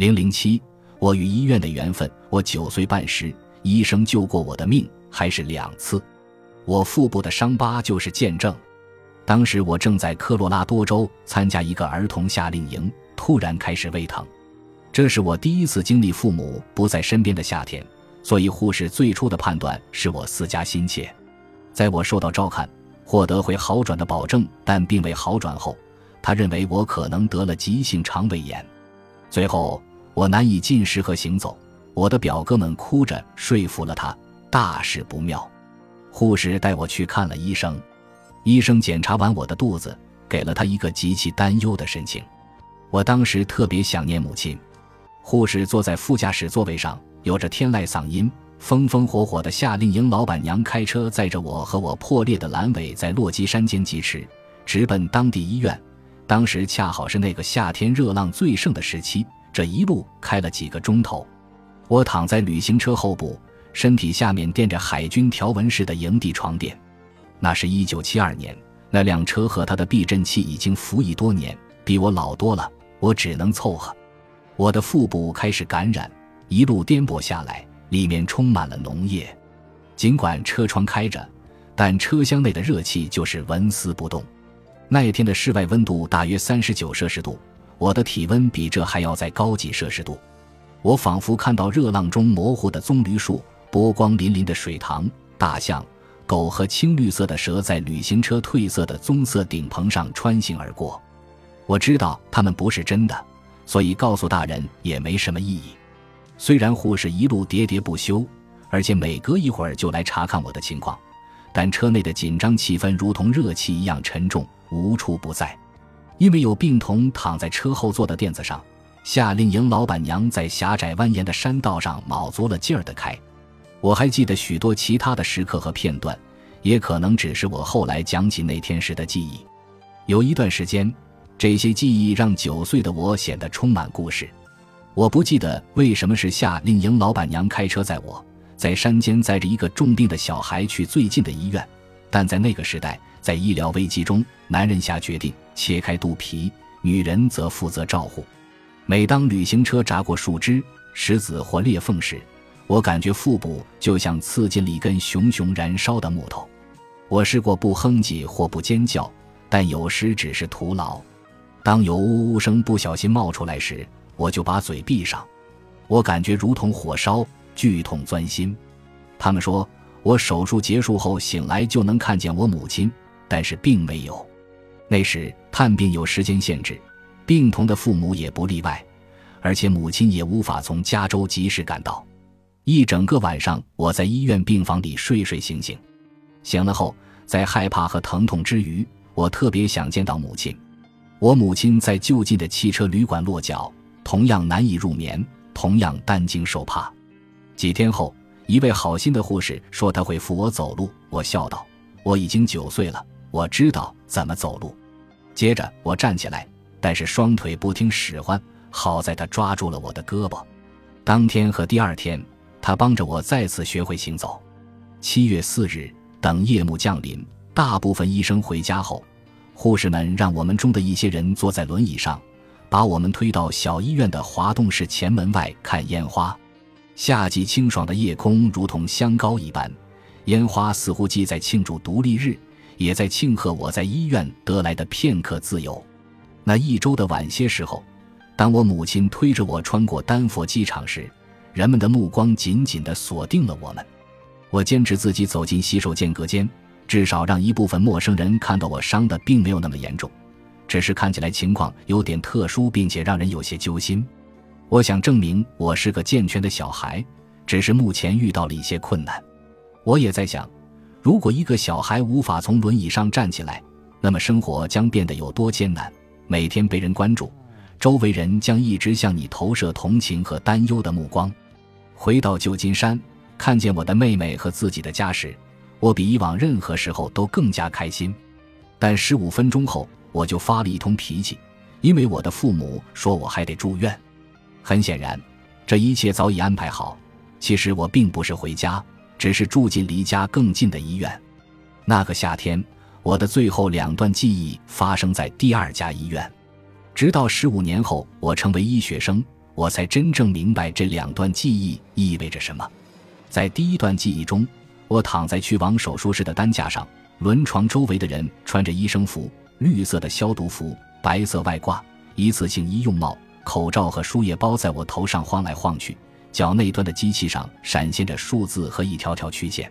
零零七，我与医院的缘分。我九岁半时，医生救过我的命，还是两次。我腹部的伤疤就是见证。当时我正在科罗拉多州参加一个儿童夏令营，突然开始胃疼。这是我第一次经历父母不在身边的夏天，所以护士最初的判断是我思家心切。在我受到照看，获得会好转的保证，但并未好转后，他认为我可能得了急性肠胃炎。最后。我难以进食和行走，我的表哥们哭着说服了他，大事不妙。护士带我去看了医生，医生检查完我的肚子，给了他一个极其担忧的神情。我当时特别想念母亲。护士坐在副驾驶座位上，有着天籁嗓音，风风火火的夏令营老板娘开车载着我和我破裂的阑尾在落基山间疾驰，直奔当地医院。当时恰好是那个夏天热浪最盛的时期。这一路开了几个钟头，我躺在旅行车后部，身体下面垫着海军条纹式的营地床垫。那是一九七二年，那辆车和它的避震器已经服役多年，比我老多了。我只能凑合。我的腹部开始感染，一路颠簸下来，里面充满了脓液。尽管车窗开着，但车厢内的热气就是纹丝不动。那一天的室外温度大约三十九摄氏度。我的体温比这还要再高几摄氏度，我仿佛看到热浪中模糊的棕榈树、波光粼粼的水塘、大象、狗和青绿色的蛇在旅行车褪色的棕色顶棚上穿行而过。我知道它们不是真的，所以告诉大人也没什么意义。虽然护士一路喋喋不休，而且每隔一会儿就来查看我的情况，但车内的紧张气氛如同热气一样沉重，无处不在。因为有病童躺在车后座的垫子上，夏令营老板娘在狭窄蜿蜒的山道上卯足了劲儿地开。我还记得许多其他的时刻和片段，也可能只是我后来讲起那天时的记忆。有一段时间，这些记忆让九岁的我显得充满故事。我不记得为什么是夏令营老板娘开车载我，在山间载着一个重病的小孩去最近的医院，但在那个时代。在医疗危机中，男人下决定切开肚皮，女人则负责照护。每当旅行车扎过树枝、石子或裂缝时，我感觉腹部就像刺进了一根熊熊燃烧的木头。我试过不哼唧或不尖叫，但有时只是徒劳。当有呜呜声不小心冒出来时，我就把嘴闭上。我感觉如同火烧，剧痛钻心。他们说我手术结束后醒来就能看见我母亲。但是并没有，那时探病有时间限制，病童的父母也不例外，而且母亲也无法从加州及时赶到。一整个晚上，我在医院病房里睡睡醒醒，醒了后，在害怕和疼痛之余，我特别想见到母亲。我母亲在就近的汽车旅馆落脚，同样难以入眠，同样担惊受怕。几天后，一位好心的护士说他会扶我走路，我笑道：“我已经九岁了。”我知道怎么走路。接着我站起来，但是双腿不听使唤。好在他抓住了我的胳膊。当天和第二天，他帮着我再次学会行走。七月四日，等夜幕降临，大部分医生回家后，护士们让我们中的一些人坐在轮椅上，把我们推到小医院的滑动式前门外看烟花。夏季清爽的夜空如同香膏一般，烟花似乎既在庆祝独立日。也在庆贺我在医院得来的片刻自由。那一周的晚些时候，当我母亲推着我穿过丹佛机场时，人们的目光紧紧地锁定了我们。我坚持自己走进洗手间隔间，至少让一部分陌生人看到我伤的并没有那么严重，只是看起来情况有点特殊，并且让人有些揪心。我想证明我是个健全的小孩，只是目前遇到了一些困难。我也在想。如果一个小孩无法从轮椅上站起来，那么生活将变得有多艰难？每天被人关注，周围人将一直向你投射同情和担忧的目光。回到旧金山，看见我的妹妹和自己的家时，我比以往任何时候都更加开心。但十五分钟后，我就发了一通脾气，因为我的父母说我还得住院。很显然，这一切早已安排好。其实我并不是回家。只是住进离家更近的医院。那个夏天，我的最后两段记忆发生在第二家医院。直到十五年后，我成为医学生，我才真正明白这两段记忆意味着什么。在第一段记忆中，我躺在去往手术室的担架上，轮床周围的人穿着医生服、绿色的消毒服、白色外挂、一次性医用帽、口罩和输液包在我头上晃来晃去，脚内端的机器上闪现着数字和一条条曲线。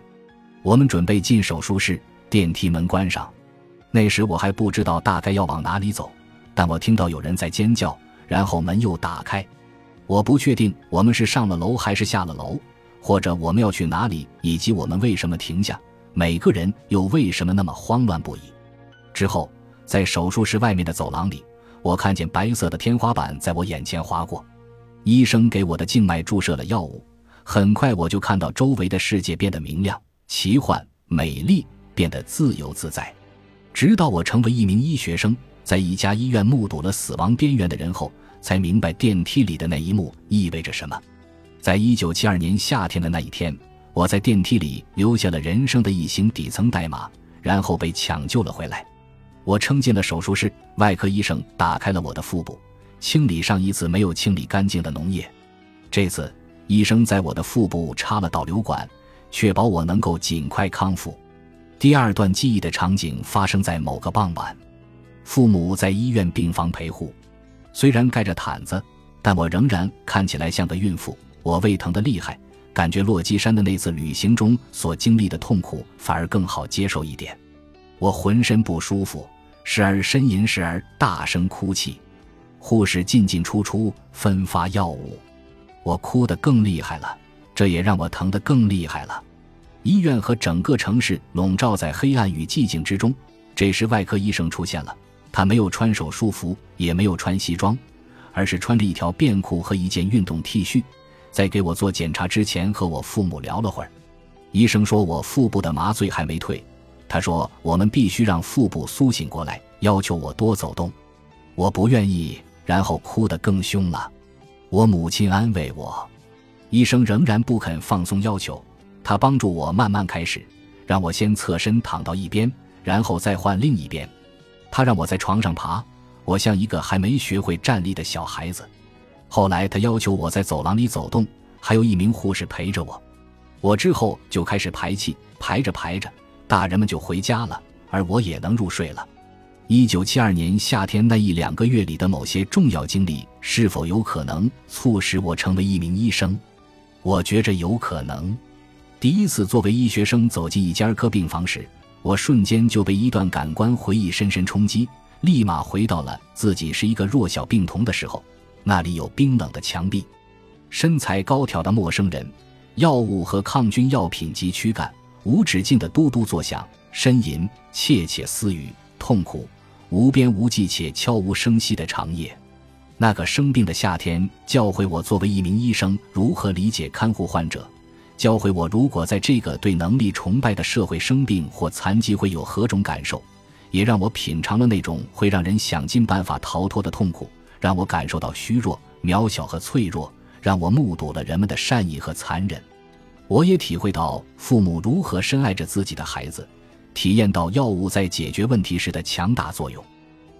我们准备进手术室，电梯门关上。那时我还不知道大概要往哪里走，但我听到有人在尖叫，然后门又打开。我不确定我们是上了楼还是下了楼，或者我们要去哪里，以及我们为什么停下，每个人又为什么那么慌乱不已。之后，在手术室外面的走廊里，我看见白色的天花板在我眼前划过。医生给我的静脉注射了药物，很快我就看到周围的世界变得明亮、奇幻、美丽，变得自由自在。直到我成为一名医学生，在一家医院目睹了死亡边缘的人后，才明白电梯里的那一幕意味着什么。在一九七二年夏天的那一天，我在电梯里留下了人生的一行底层代码，然后被抢救了回来。我撑进了手术室，外科医生打开了我的腹部，清理上一次没有清理干净的脓液。这次，医生在我的腹部插了导流管，确保我能够尽快康复。第二段记忆的场景发生在某个傍晚，父母在医院病房陪护，虽然盖着毯子，但我仍然看起来像个孕妇。我胃疼的厉害，感觉落基山的那次旅行中所经历的痛苦反而更好接受一点。我浑身不舒服，时而呻吟，时而大声哭泣。护士进进出出，分发药物，我哭得更厉害了，这也让我疼得更厉害了。医院和整个城市笼罩在黑暗与寂静之中。这时，外科医生出现了。他没有穿手术服，也没有穿西装，而是穿着一条便裤和一件运动 T 恤。在给我做检查之前，和我父母聊了会儿。医生说我腹部的麻醉还没退。他说我们必须让腹部苏醒过来，要求我多走动。我不愿意，然后哭得更凶了。我母亲安慰我。医生仍然不肯放松要求。他帮助我慢慢开始，让我先侧身躺到一边，然后再换另一边。他让我在床上爬，我像一个还没学会站立的小孩子。后来他要求我在走廊里走动，还有一名护士陪着我。我之后就开始排气，排着排着，大人们就回家了，而我也能入睡了。一九七二年夏天那一两个月里的某些重要经历，是否有可能促使我成为一名医生？我觉着有可能。第一次作为医学生走进一家儿科病房时，我瞬间就被一段感官回忆深深冲击，立马回到了自己是一个弱小病童的时候。那里有冰冷的墙壁，身材高挑的陌生人，药物和抗菌药品及躯干，无止境的嘟嘟作响，呻吟，窃窃私语，痛苦，无边无际且悄无声息的长夜。那个生病的夏天，教会我作为一名医生如何理解看护患者。教会我，如果在这个对能力崇拜的社会生病或残疾会有何种感受，也让我品尝了那种会让人想尽办法逃脱的痛苦，让我感受到虚弱、渺小和脆弱，让我目睹了人们的善意和残忍。我也体会到父母如何深爱着自己的孩子，体验到药物在解决问题时的强大作用。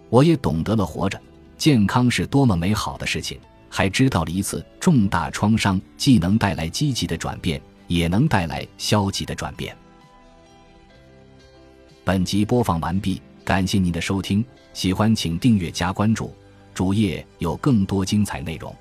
我也懂得了活着、健康是多么美好的事情，还知道了一次重大创伤既能带来积极的转变。也能带来消极的转变。本集播放完毕，感谢您的收听，喜欢请订阅加关注，主页有更多精彩内容。